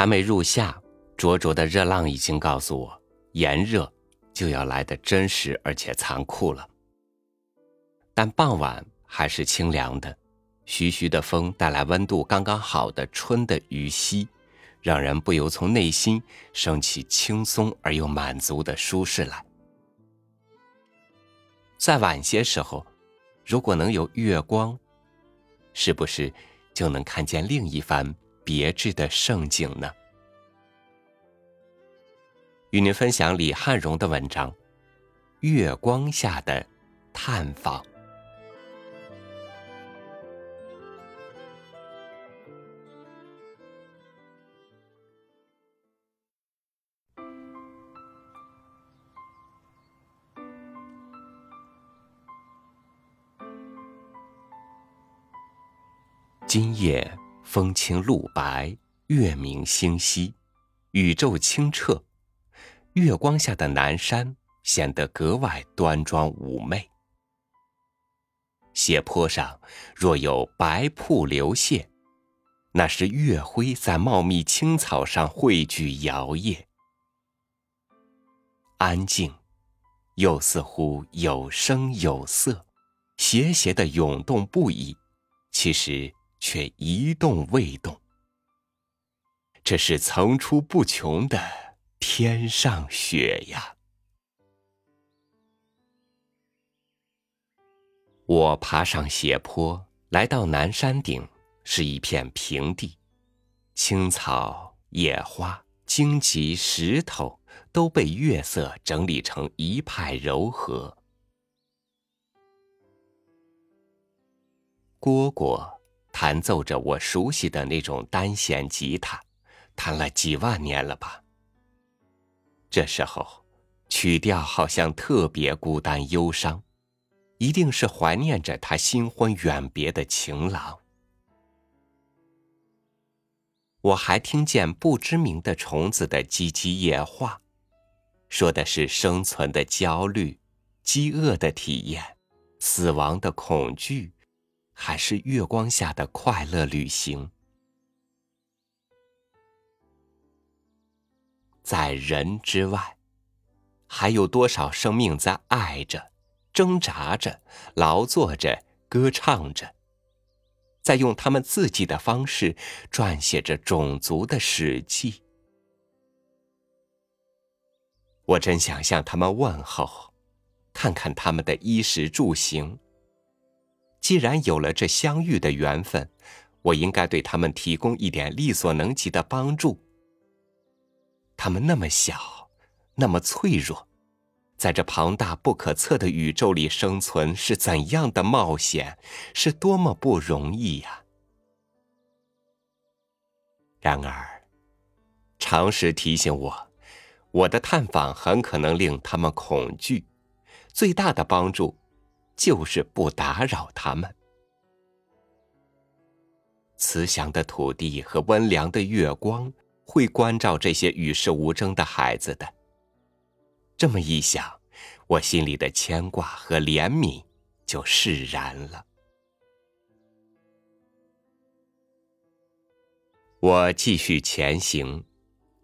还没入夏，灼灼的热浪已经告诉我，炎热就要来的真实而且残酷了。但傍晚还是清凉的，徐徐的风带来温度刚刚好的春的余息，让人不由从内心升起轻松而又满足的舒适来。再晚些时候，如果能有月光，是不是就能看见另一番别致的盛景呢？与您分享李汉荣的文章《月光下的探访》。今夜风清露白，月明星稀，宇宙清澈，月光下的南山显得格外端庄妩媚。斜坡上若有白瀑流泻，那是月辉在茂密青草上汇聚摇曳，安静，又似乎有声有色，斜斜的涌动不已。其实。却一动未动，这是层出不穷的天上雪呀！我爬上斜坡，来到南山顶，是一片平地，青草、野花、荆棘、石头都被月色整理成一派柔和。蝈蝈。弹奏着我熟悉的那种单弦吉他，弹了几万年了吧。这时候，曲调好像特别孤单忧伤，一定是怀念着他新婚远别的情郎。我还听见不知名的虫子的唧唧夜话，说的是生存的焦虑、饥饿的体验、死亡的恐惧。还是月光下的快乐旅行，在人之外，还有多少生命在爱着、挣扎着、劳作着、歌唱着，在用他们自己的方式撰写着种族的史记？我真想向他们问候，看看他们的衣食住行。既然有了这相遇的缘分，我应该对他们提供一点力所能及的帮助。他们那么小，那么脆弱，在这庞大不可测的宇宙里生存是怎样的冒险，是多么不容易呀！然而，常识提醒我，我的探访很可能令他们恐惧。最大的帮助。就是不打扰他们。慈祥的土地和温良的月光会关照这些与世无争的孩子的。这么一想，我心里的牵挂和怜悯就释然了。我继续前行，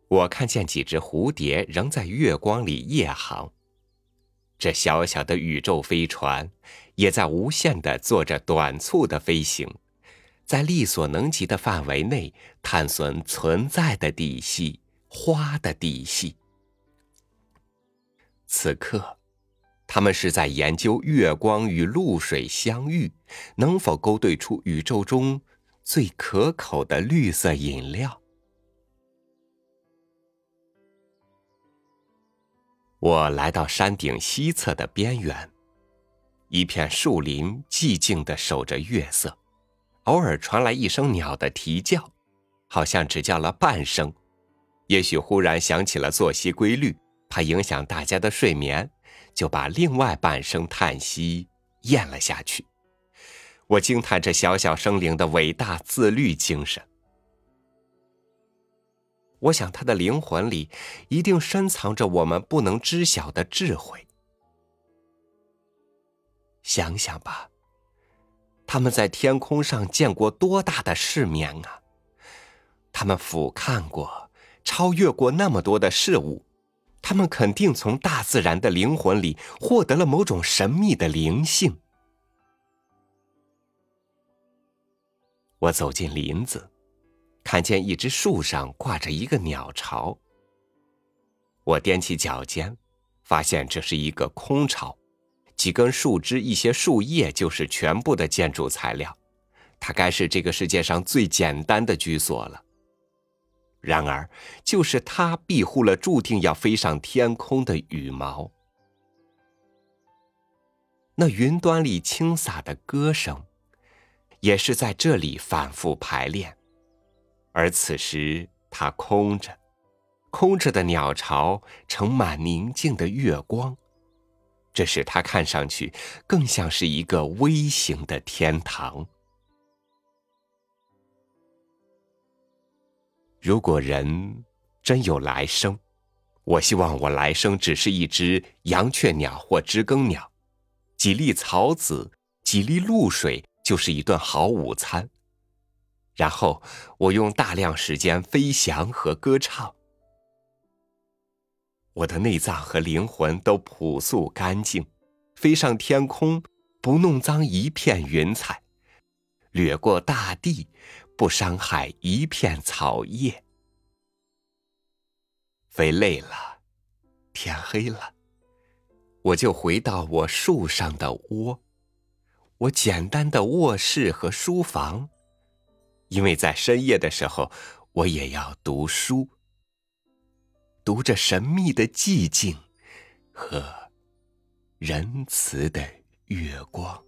我看见几只蝴蝶仍在月光里夜航。这小小的宇宙飞船，也在无限的做着短促的飞行，在力所能及的范围内探索存在的底细、花的底细。此刻，他们是在研究月光与露水相遇，能否勾兑出宇宙中最可口的绿色饮料。我来到山顶西侧的边缘，一片树林寂静的守着月色，偶尔传来一声鸟的啼叫，好像只叫了半声，也许忽然想起了作息规律，怕影响大家的睡眠，就把另外半声叹息咽了下去。我惊叹这小小生灵的伟大自律精神。我想，他的灵魂里一定深藏着我们不能知晓的智慧。想想吧，他们在天空上见过多大的世面啊！他们俯瞰过、超越过那么多的事物，他们肯定从大自然的灵魂里获得了某种神秘的灵性。我走进林子，看见一只树上挂着一个鸟巢。我踮起脚尖，发现这是一个空巢，几根树枝、一些树叶就是全部的建筑材料。它该是这个世界上最简单的居所了。然而，就是它庇护了注定要飞上天空的羽毛。那云端里轻洒的歌声，也是在这里反复排练。而此时，它空着，空着的鸟巢盛满宁静的月光，这使它看上去更像是一个微型的天堂。如果人真有来生，我希望我来生只是一只羊雀鸟或知更鸟，几粒草籽，几粒露水，就是一顿好午餐。然后我用大量时间飞翔和歌唱，我的内脏和灵魂都朴素干净，飞上天空，不弄脏一片云彩，掠过大地。不伤害一片草叶。飞累了，天黑了，我就回到我树上的窝，我简单的卧室和书房，因为在深夜的时候，我也要读书，读着神秘的寂静和仁慈的月光。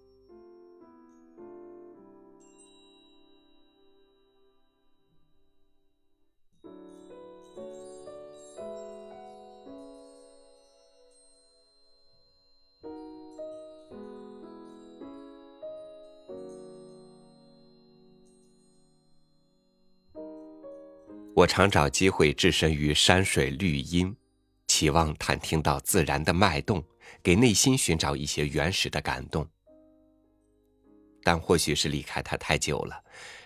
我常找机会置身于山水绿荫，期望探听到自然的脉动，给内心寻找一些原始的感动。但或许是离开它太久了，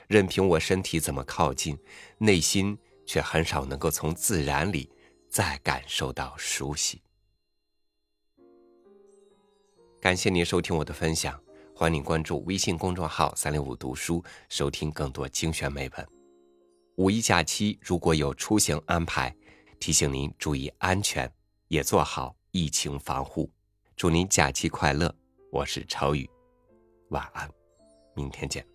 任凭我身体怎么靠近，内心却很少能够从自然里再感受到熟悉。感谢您收听我的分享，欢迎关注微信公众号“三六五读书”，收听更多精选美文。五一假期如果有出行安排，提醒您注意安全，也做好疫情防护。祝您假期快乐！我是超宇，晚安，明天见。